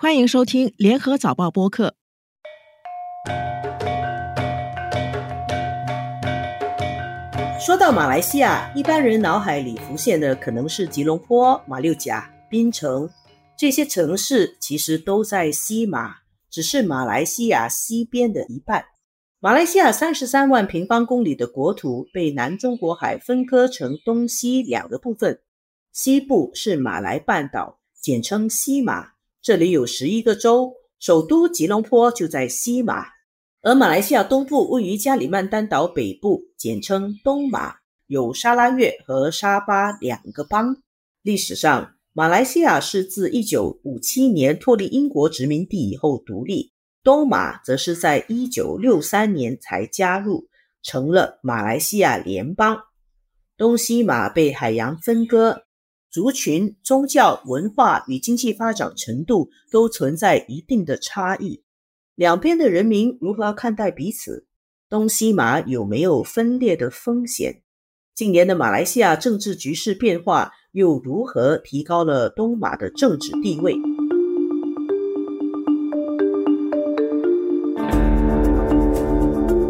欢迎收听联合早报播客。说到马来西亚，一般人脑海里浮现的可能是吉隆坡、马六甲、槟城这些城市，其实都在西马，只是马来西亚西边的一半。马来西亚三十三万平方公里的国土被南中国海分割成东西两个部分，西部是马来半岛，简称西马，这里有十一个州，首都吉隆坡就在西马。而马来西亚东部位于加里曼丹岛北部，简称东马，有沙拉越和沙巴两个邦。历史上，马来西亚是自一九五七年脱离英国殖民地以后独立，东马则是在一九六三年才加入，成了马来西亚联邦。东西马被海洋分割，族群、宗教、文化与经济发展程度都存在一定的差异。两边的人民如何看待彼此？东西马有没有分裂的风险？近年的马来西亚政治局势变化又如何提高了东马的政治地位？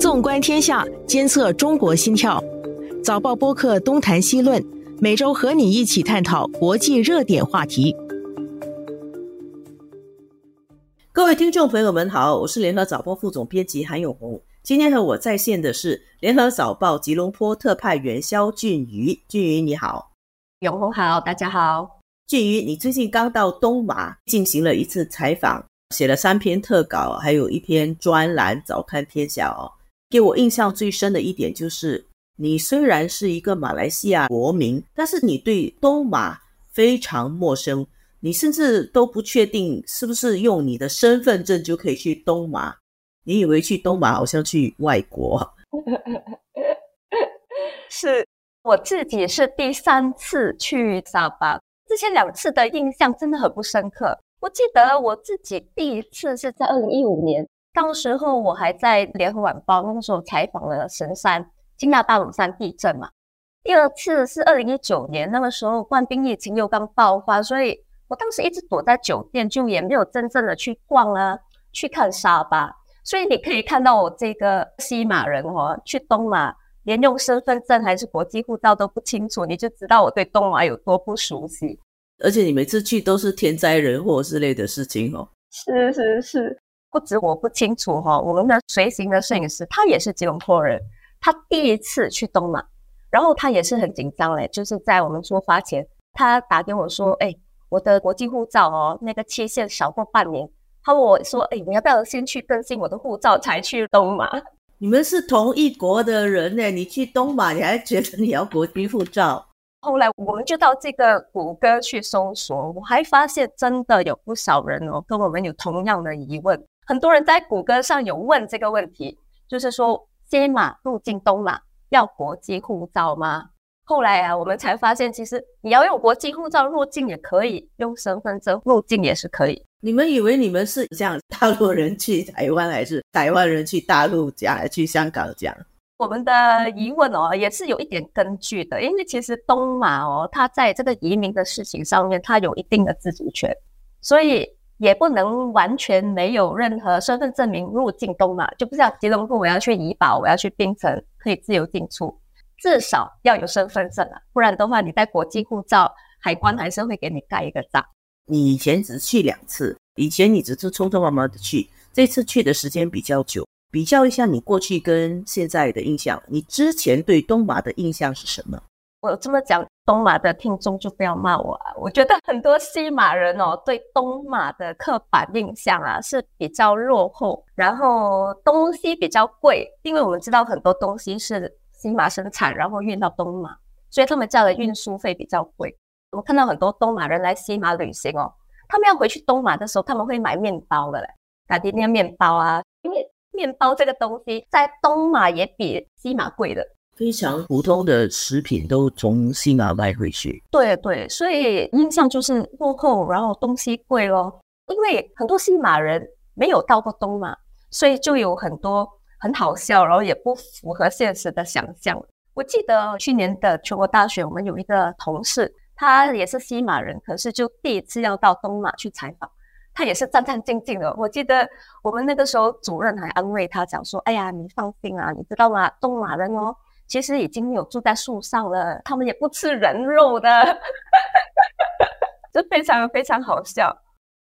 纵观天下，监测中国心跳。早报播客东谈西论，每周和你一起探讨国际热点话题。各位听众朋友们好，我是联合早报副总编辑韩永红。今天和我在线的是联合早报吉隆坡特派员肖俊瑜。俊瑜你好，永红好，大家好。俊瑜，你最近刚到东马进行了一次采访，写了三篇特稿，还有一篇专栏，早看天下哦。给我印象最深的一点就是，你虽然是一个马来西亚国民，但是你对东马非常陌生。你甚至都不确定是不是用你的身份证就可以去东马，你以为去东马好像去外国？是我自己是第三次去沙巴，之前两次的印象真的很不深刻。我记得我自己第一次是在二零一五年，当时候我还在联合晚报，那个时候采访了神山金亚大鲁山地震嘛。第二次是二零一九年，那个时候冠病疫情又刚爆发，所以。我当时一直躲在酒店，就也没有真正的去逛啊，去看沙巴。所以你可以看到我这个西马人哦，去东马连用身份证还是国际护照都不清楚，你就知道我对东马有多不熟悉。而且你每次去都是天灾人祸之类的事情哦。是是是，不止我不清楚哈，我们的随行的摄影师他也是吉隆坡人，他第一次去东马，然后他也是很紧张嘞，就是在我们出发前，他打给我说，哎。我的国际护照哦，那个期限少过半年。他问我说：“哎，你要不要先去更新我的护照才去东马？”你们是同一国的人呢，你去东马你还觉得你要国际护照？后来我们就到这个谷歌去搜索，我还发现真的有不少人哦，跟我们有同样的疑问。很多人在谷歌上有问这个问题，就是说西马入境东马要国际护照吗？后来啊，我们才发现，其实你要用国际护照入境也可以，用身份证入境也是可以。你们以为你们是这样，大陆人去台湾，还是台湾人去大陆讲，还是去香港讲？我们的疑问哦，也是有一点根据的，因为其实东马哦，它在这个移民的事情上面，它有一定的自主权，所以也不能完全没有任何身份证明入境东马，就不像吉隆坡，我要去怡保，我要去槟城，可以自由进出。至少要有身份证啊，不然的话，你带国际护照，海关还是会给你盖一个章。你以前只去两次，以前你只是匆匆忙忙的去，这次去的时间比较久。比较一下你过去跟现在的印象，你之前对东马的印象是什么？我这么讲，东马的听众就不要骂我啊。我觉得很多西马人哦，对东马的刻板印象啊是比较落后，然后东西比较贵，因为我们知道很多东西是。西马生产，然后运到东马，所以他们叫的运输费比较贵。我看到很多东马人来西马旅行哦，他们要回去东马的时候，他们会买面包的嘞，打迪尼面包啊，因为面包这个东西在东马也比西马贵的。非常普通的食品都从西马卖回去。对对，所以印象就是落后，然后东西贵咯。因为很多西马人没有到过东马，所以就有很多。很好笑，然后也不符合现实的想象。我记得去年的全国大选，我们有一个同事，他也是西马人，可是就第一次要到东马去采访，他也是战战兢兢的。我记得我们那个时候主任还安慰他讲说：“哎呀，你放心啊，你知道吗？东马人哦，其实已经有住在树上了，他们也不吃人肉的。”就非常非常好笑。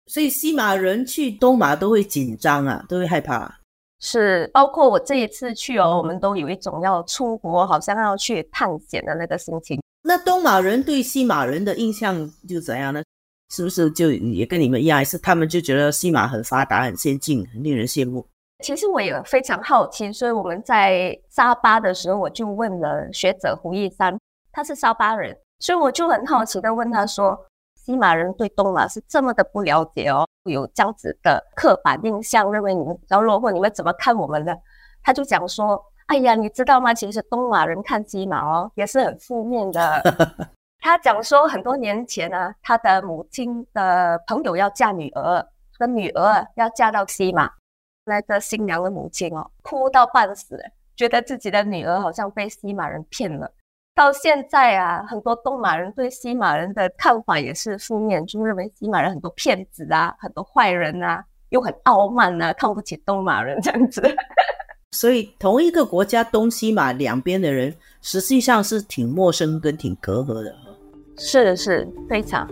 所以西马人去东马都会紧张啊，都会害怕。是，包括我这一次去哦，我们都有一种要出国，好像要去探险的那个心情。那东马人对西马人的印象就怎样呢？是不是就也跟你们一样，是他们就觉得西马很发达、很先进、很令人羡慕？其实我也非常好奇，所以我们在沙巴的时候，我就问了学者胡一山，他是沙巴人，所以我就很好奇的问他说：西马人对东马是这么的不了解哦，有这样子的刻板印象，认为你们比较落后，你们怎么看我们呢？他就讲说：哎呀，你知道吗？其实东马人看西马哦，也是很负面的。他讲说，很多年前呢，他的母亲的朋友要嫁女儿，的女儿要嫁到西马，那个新娘的母亲哦，哭到半死，觉得自己的女儿好像被西马人骗了。到现在啊，很多东马人对西马人的看法也是负面，就认为西马人很多骗子啊，很多坏人啊，又很傲慢啊，看不起东马人这样子。所以，同一个国家东西马两边的人，实际上是挺陌生跟挺隔阂的。是是，非常。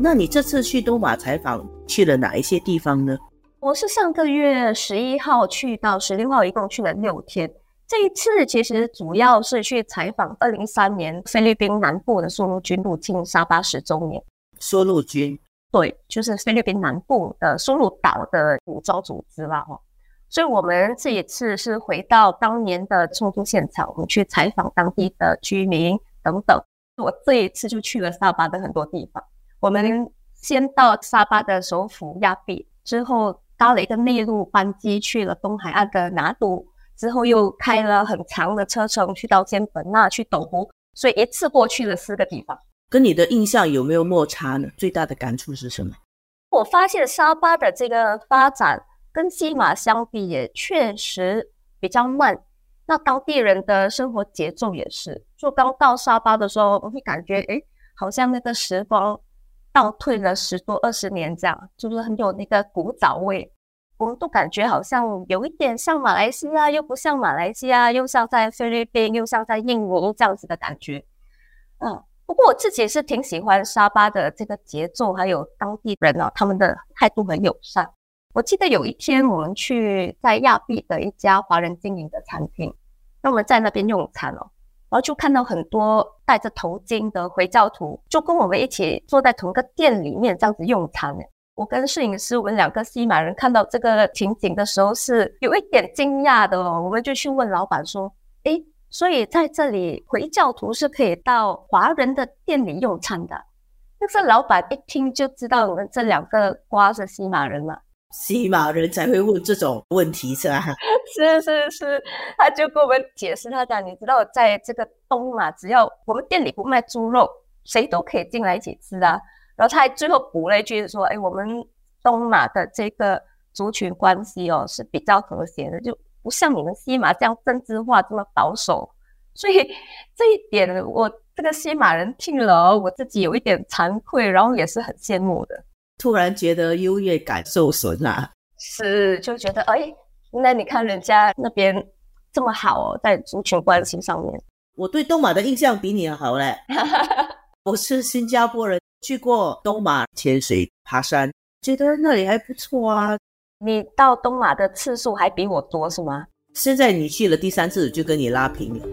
那你这次去东马采访去了哪一些地方呢？我是上个月十一号去到十六号，一共去了六天。这一次其实主要是去采访二零一三年菲律宾南部的苏陆军入侵沙巴十周年。苏陆军，对，就是菲律宾南部的苏陆岛的武装组织了哦。所以，我们这一次是回到当年的冲突现场，我们去采访当地的居民等等。我这一次就去了沙巴的很多地方。我们先到沙巴的首府亚庇，之后搭了一个内陆班机去了东海岸的拿督，之后又开了很长的车程去到仙本那、去斗湖，所以一次过去了四个地方。跟你的印象有没有落差呢？最大的感触是什么？我发现沙巴的这个发展。跟西马相比，也确实比较慢。那当地人的生活节奏也是，就刚到沙巴的时候，我会感觉，哎，好像那个时光倒退了十多二十年，这样就是很有那个古早味。我们都感觉好像有一点像马来西亚，又不像马来西亚，又像在菲律宾，又像在印尼这样子的感觉。嗯，不过我自己是挺喜欢沙巴的这个节奏，还有当地人啊，他们的态度很友善。我记得有一天，我们去在亚庇的一家华人经营的餐厅，那我们在那边用餐哦，然后就看到很多戴着头巾的回教徒，就跟我们一起坐在同个店里面这样子用餐。我跟摄影师，我们两个西马人看到这个情景的时候是有一点惊讶的哦，我们就去问老板说：“诶，所以在这里回教徒是可以到华人的店里用餐的？”但是老板一听就知道我们这两个瓜是西马人了。西马人才会问这种问题是吧？是是是，他就跟我们解释，他讲，你知道，在这个东马，只要我们店里不卖猪肉，谁都可以进来一起吃啊。然后他还最后补了一句说：“哎，我们东马的这个族群关系哦是比较和谐的，就不像你们西马这样政治化这么保守。”所以这一点，我这个西马人听了，我自己有一点惭愧，然后也是很羡慕的。突然觉得优越感受损了，是就觉得哎，那你看人家那边这么好哦，在族群关系上面，我对东马的印象比你好嘞。我是新加坡人，去过东马潜水、爬山，觉得那里还不错啊。你到东马的次数还比我多是吗？现在你去了第三次，就跟你拉平了。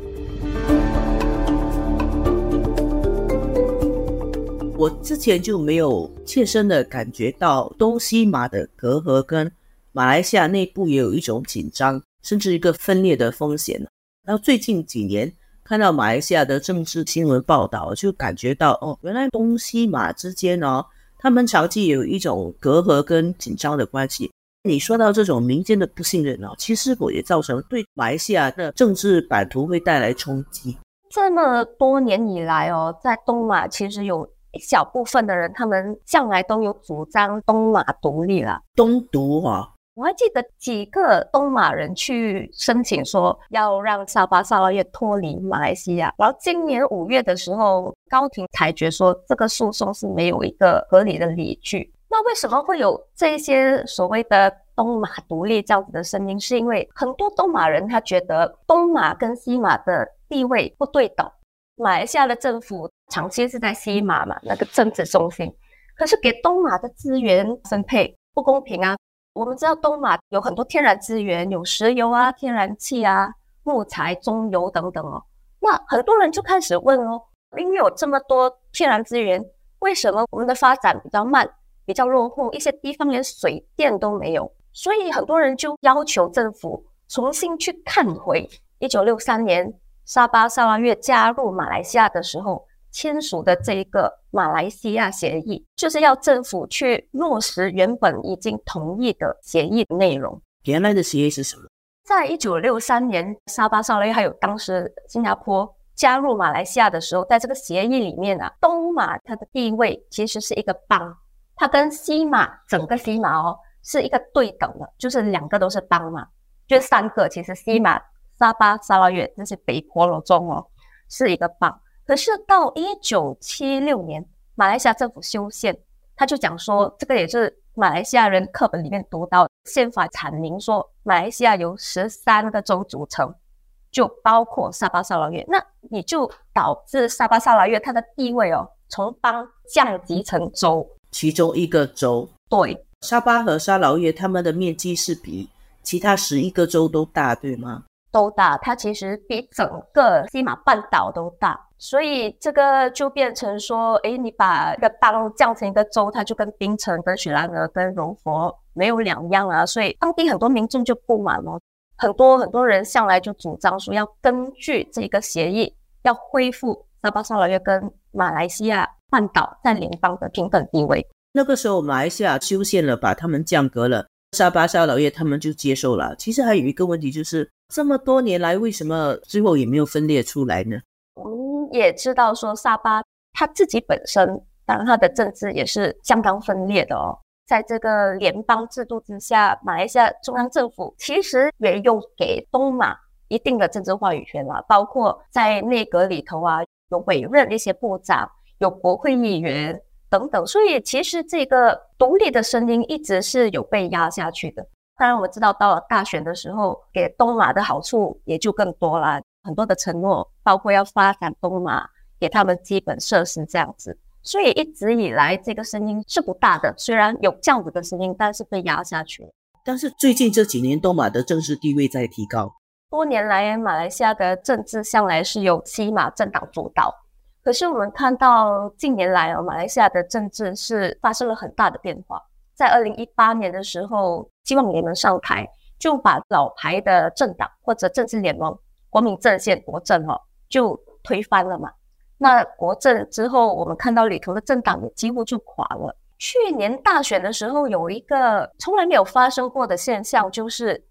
我之前就没有切身的感觉到东西马的隔阂，跟马来西亚内部也有一种紧张，甚至一个分裂的风险。然后最近几年看到马来西亚的政治新闻报道，就感觉到哦，原来东西马之间哦，他们长期有一种隔阂跟紧张的关系。你说到这种民间的不信任哦，其实我也造成对马来西亚的政治版图会带来冲击。这么多年以来哦，在东马其实有。一小部分的人，他们向来都有主张东马独立了。东独哈，我还记得几个东马人去申请说要让沙巴沙拉越脱离马来西亚，然后今年五月的时候，高庭裁决说这个诉讼是没有一个合理的理据。那为什么会有这些所谓的东马独立这样子的声音？是因为很多东马人他觉得东马跟西马的地位不对等，马来西亚的政府长期是在西马嘛那个政治中心，可是给东马的资源分配不公平啊。我们知道东马有很多天然资源，有石油啊、天然气啊、木材、中油等等哦。那很多人就开始问哦，因为有这么多天然资源，为什么我们的发展比较慢、比较落后？一些地方连水电都没有，所以很多人就要求政府重新去看回一九六三年沙巴、沙拉越加入马来西亚的时候。签署的这一个马来西亚协议，就是要政府去落实原本已经同意的协议内容。原来的协议是什么？在一九六三年，沙巴、沙拉还有当时新加坡加入马来西亚的时候，在这个协议里面啊，东马它的地位其实是一个邦，它跟西马整个西马哦是一个对等的，就是两个都是邦嘛，就三个其实西马、沙巴、沙拉越这些北婆罗洲哦是一个邦。可是到一九七六年，马来西亚政府修宪，他就讲说，这个也是马来西亚人课本里面读到，宪法阐明说，马来西亚由十三个州组成，就包括沙巴沙劳越，那你就导致沙巴沙劳越它的地位哦，从邦降级成州，其中一个州。对，沙巴和沙劳越他们的面积是比其他十一个州都大，对吗？都大，它其实比整个西马半岛都大。所以这个就变成说，哎，你把一个邦降成一个州，它就跟槟城、跟雪兰莪、跟柔佛没有两样啊。所以当地很多民众就不满了，很多很多人向来就主张说，要根据这个协议，要恢复沙巴、沙劳越跟马来西亚半岛在联邦的平等地位。那个时候，马来西亚修宪了，把他们降格了，沙巴、沙劳越他们就接受了。其实还有一个问题就是，这么多年来，为什么最后也没有分裂出来呢？我们也知道说沙巴他自己本身，当然他的政治也是相当分裂的哦。在这个联邦制度之下，马来西亚中央政府其实也有给东马一定的政治话语权了，包括在内阁里头啊，有委任一些部长，有国会议员等等。所以其实这个独立的声音一直是有被压下去的。当然我知道到了大选的时候，给东马的好处也就更多啦。很多的承诺，包括要发展东马，给他们基本设施这样子，所以一直以来这个声音是不大的。虽然有这样子的声音，但是被压下去了。但是最近这几年，东马的政治地位在提高。多年来，马来西亚的政治向来是由西马政党主导，可是我们看到近年来哦，马来西亚的政治是发生了很大的变化。在二零一八年的时候，希望联盟上台，就把老牌的政党或者政治联盟。国民阵线国政哦，就推翻了嘛。那国政之后，我们看到里头的政党也几乎就垮了。去年大选的时候，有一个从来没有发生过的现象，就是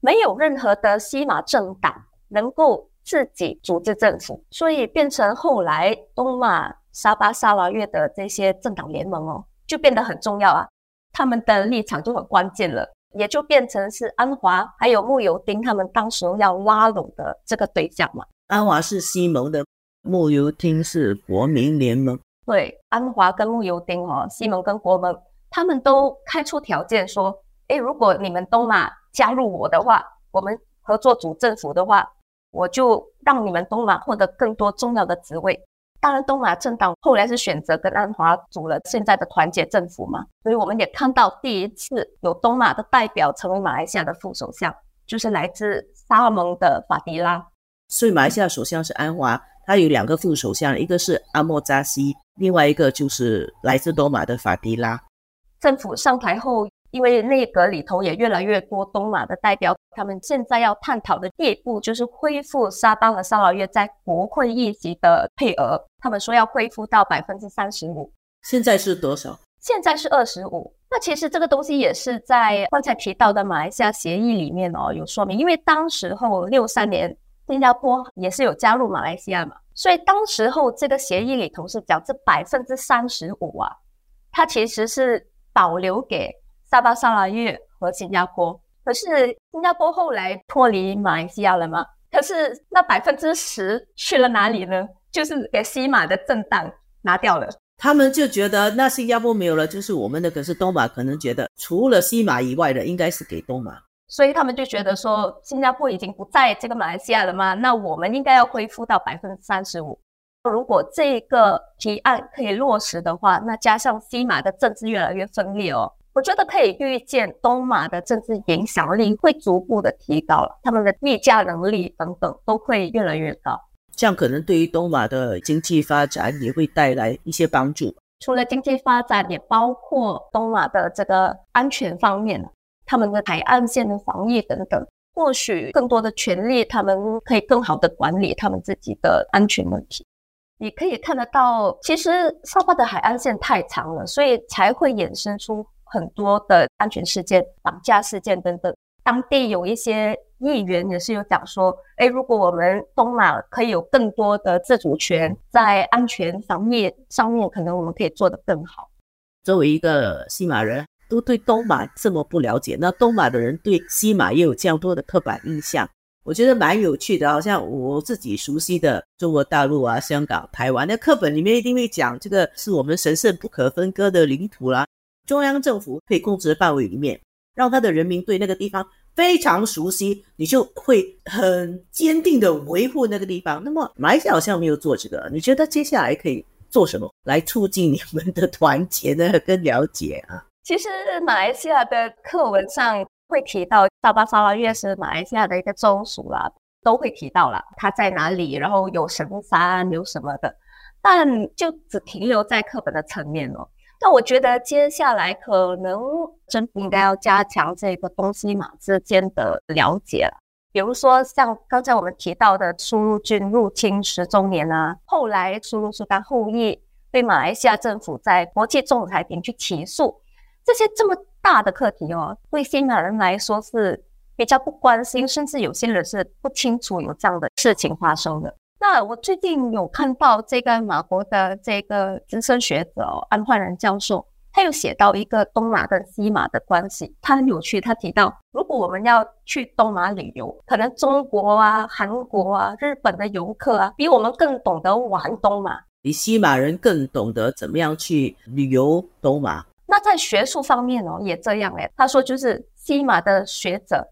没有任何的西马政党能够自己组织政府，所以变成后来东马、沙巴、沙拉越的这些政党联盟哦，就变得很重要啊。他们的立场就很关键了。也就变成是安华还有穆尤丁他们当时要拉拢的这个对象嘛。安华是西盟的，穆尤丁是国民联盟。对，安华跟穆尤丁哦，西盟跟国盟，他们都开出条件说，哎，如果你们东马加入我的话，我们合作组政府的话，我就让你们东马获得更多重要的职位。当然，东马政党后来是选择跟安华组了现在的团结政府嘛，所以我们也看到第一次有东马的代表成为马来西亚的副首相，就是来自沙蒙的法迪拉。所以马来西亚首相是安华，他有两个副首相，一个是阿莫扎西，另外一个就是来自东马的法迪拉。政府上台后。因为内阁里头也越来越多东马的代表，他们现在要探讨的第一步就是恢复沙巴和沙劳越在国会议席的配额。他们说要恢复到百分之三十五，现在是多少？现在是二十五。那其实这个东西也是在刚才提到的马来西亚协议里面哦有说明，因为当时候六三年新加坡也是有加入马来西亚嘛，所以当时候这个协议里头是讲这百分之三十五啊，它其实是保留给。沙巴、沙拉越和新加坡。可是新加坡后来脱离马来西亚了吗？可是那百分之十去了哪里呢？就是给西马的震荡拿掉了。他们就觉得那新加坡没有了，就是我们的。可是东马可能觉得除了西马以外的，应该是给东马。所以他们就觉得说，新加坡已经不在这个马来西亚了吗？那我们应该要恢复到百分之三十五。如果这个提案可以落实的话，那加上西马的政治越来越分裂哦，我觉得可以预见东马的政治影响力会逐步的提高了，他们的议价能力等等都会越来越高。这样可能对于东马的经济发展也会带来一些帮助。除了经济发展，也包括东马的这个安全方面。他们的海岸线的防疫等等，或许更多的权利，他们可以更好的管理他们自己的安全问题。你可以看得到，其实沙巴的海岸线太长了，所以才会衍生出很多的安全事件、绑架事件等等。当地有一些议员也是有讲说，哎，如果我们东马可以有更多的自主权，在安全防疫上面，可能我们可以做得更好。作为一个西马人。都对东马这么不了解，那东马的人对西马也有这样多的刻板印象，我觉得蛮有趣的。好像我自己熟悉的中国大陆啊、香港、台湾，那课本里面一定会讲这个是我们神圣不可分割的领土啦。中央政府可以控制的范围里面，让他的人民对那个地方非常熟悉，你就会很坚定的维护那个地方。那么马来西亚好像没有做这个，你觉得接下来可以做什么来促进你们的团结呢？跟了解啊？其实马来西亚的课文上会提到沙巴沙拉越是马来西亚的一个州属啦，都会提到了它在哪里，然后有神山有什么的，但就只停留在课本的层面哦。但我觉得接下来可能政府应该要加强这个东西马之间的了解了，比如说像刚才我们提到的苏入军入侵十周年啊，后来苏禄苏丹后裔被马来西亚政府在国际仲裁庭去起诉。这些这么大的课题哦，对新马人来说是比较不关心，甚至有些人是不清楚有这样的事情发生的。那我最近有看到这个马国的这个资深学者安焕然教授，他有写到一个东马跟西马的关系，他很有趣。他提到，如果我们要去东马旅游，可能中国啊、韩国啊、日本的游客啊，比我们更懂得玩东马，比西马人更懂得怎么样去旅游东马。那在学术方面哦，也这样哎。他说，就是西马的学者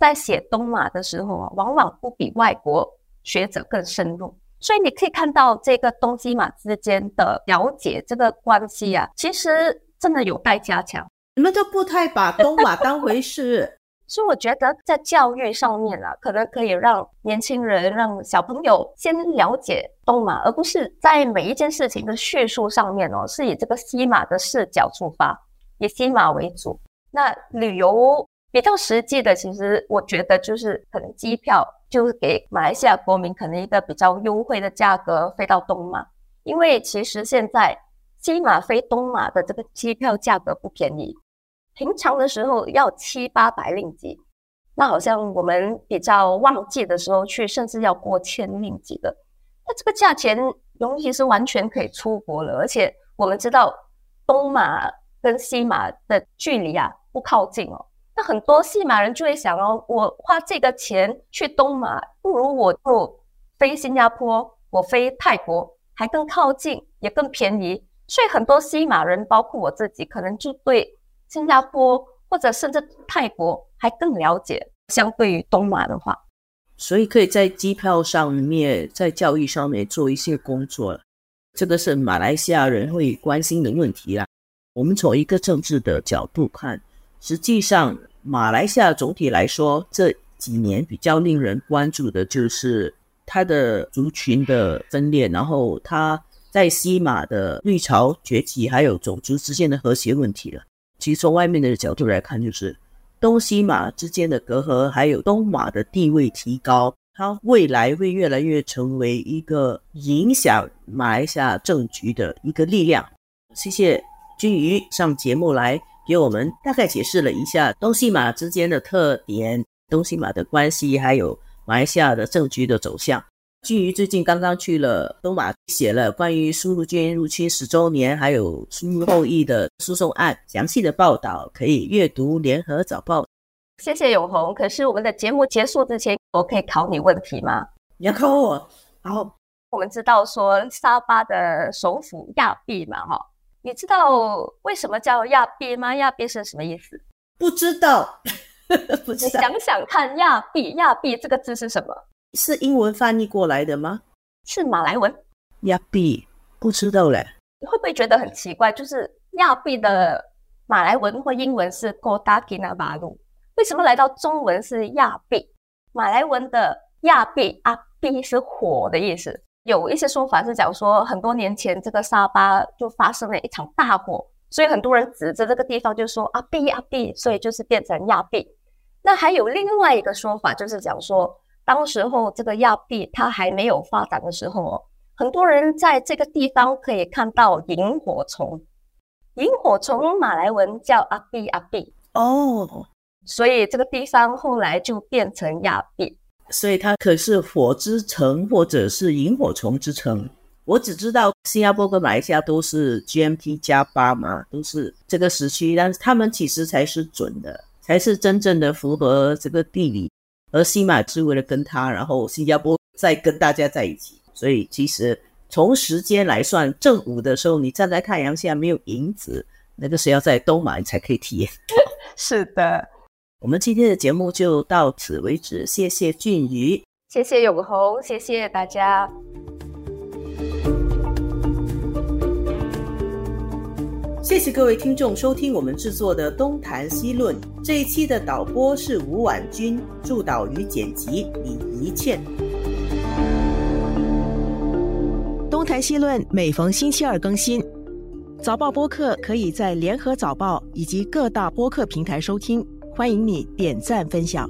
在写东马的时候啊，往往不比外国学者更深入。所以你可以看到这个东西马之间的了解这个关系啊，其实真的有待加强。你们都不太把东马当回事。所以我觉得在教育上面啊，可能可以让年轻人、让小朋友先了解东马，而不是在每一件事情的叙述上面哦，是以这个西马的视角出发，以西马为主。那旅游比较实际的，其实我觉得就是可能机票就是给马来西亚国民可能一个比较优惠的价格飞到东马，因为其实现在西马飞东马的这个机票价格不便宜。平常的时候要七八百令吉，那好像我们比较旺季的时候去，甚至要过千令吉的。那这个价钱，尤其是完全可以出国了。而且我们知道东马跟西马的距离啊不靠近哦。那很多西马人就会想哦，我花这个钱去东马，不如我就飞新加坡，我飞泰国还更靠近，也更便宜。所以很多西马人，包括我自己，可能就对。新加坡或者甚至泰国还更了解，相对于东马的话，所以可以在机票上面、在教育上面做一些工作这个是马来西亚人会关心的问题啦。我们从一个政治的角度看，实际上马来西亚总体来说这几年比较令人关注的就是它的族群的分裂，然后它在西马的绿潮崛起，还有种族之间的和谐问题了。其实从外面的角度来看，就是东西马之间的隔阂，还有东马的地位提高，它未来会越来越成为一个影响马来西亚政局的一个力量。谢谢君瑜上节目来给我们大概解释了一下东西马之间的特点、东西马的关系，还有马来西亚的政局的走向。基于最近刚刚去了东马，写了关于苏禄军入侵十周年，还有苏禄后裔的诉讼案详细的报道，可以阅读《联合早报》。谢谢永红。可是我们的节目结束之前，我可以考你问题吗？你要考我？好。我们知道说沙巴的首府亚庇嘛，哈，你知道为什么叫亚庇吗？亚庇是什么意思？不知道。不知道想想看，亚庇，亚庇这个字是什么？是英文翻译过来的吗？是马来文。亚庇不知道嘞。你会不会觉得很奇怪？就是亚庇的马来文或英文是 Godakina b a l u 为什么来到中文是亚庇？马来文的亚庇阿庇是火的意思。有一些说法是讲说，很多年前这个沙巴就发生了一场大火，所以很多人指着这个地方就说阿庇阿庇，所以就是变成亚庇。那还有另外一个说法，就是讲说。当时候这个亚庇它还没有发展的时候哦，很多人在这个地方可以看到萤火虫。萤火虫马来文叫阿庇阿庇哦，所以这个地方后来就变成亚庇。所以它可是火之城或者是萤火虫之城。我只知道新加坡跟马来西亚都是 GMT 加八嘛，都是这个时区，但是他们其实才是准的，才是真正的符合这个地理。而西马是为了跟他，然后新加坡再跟大家在一起，所以其实从时间来算，正午的时候你站在太阳下没有影子，那个是要在东马你才可以体验。是的，我们今天的节目就到此为止，谢谢俊宇，谢谢永红，谢谢大家。谢谢各位听众收听我们制作的《东谈西论》这一期的导播是吴婉君，助导与剪辑李怡倩。《东谈西论》每逢星期二更新，早报播客可以在联合早报以及各大播客平台收听，欢迎你点赞分享。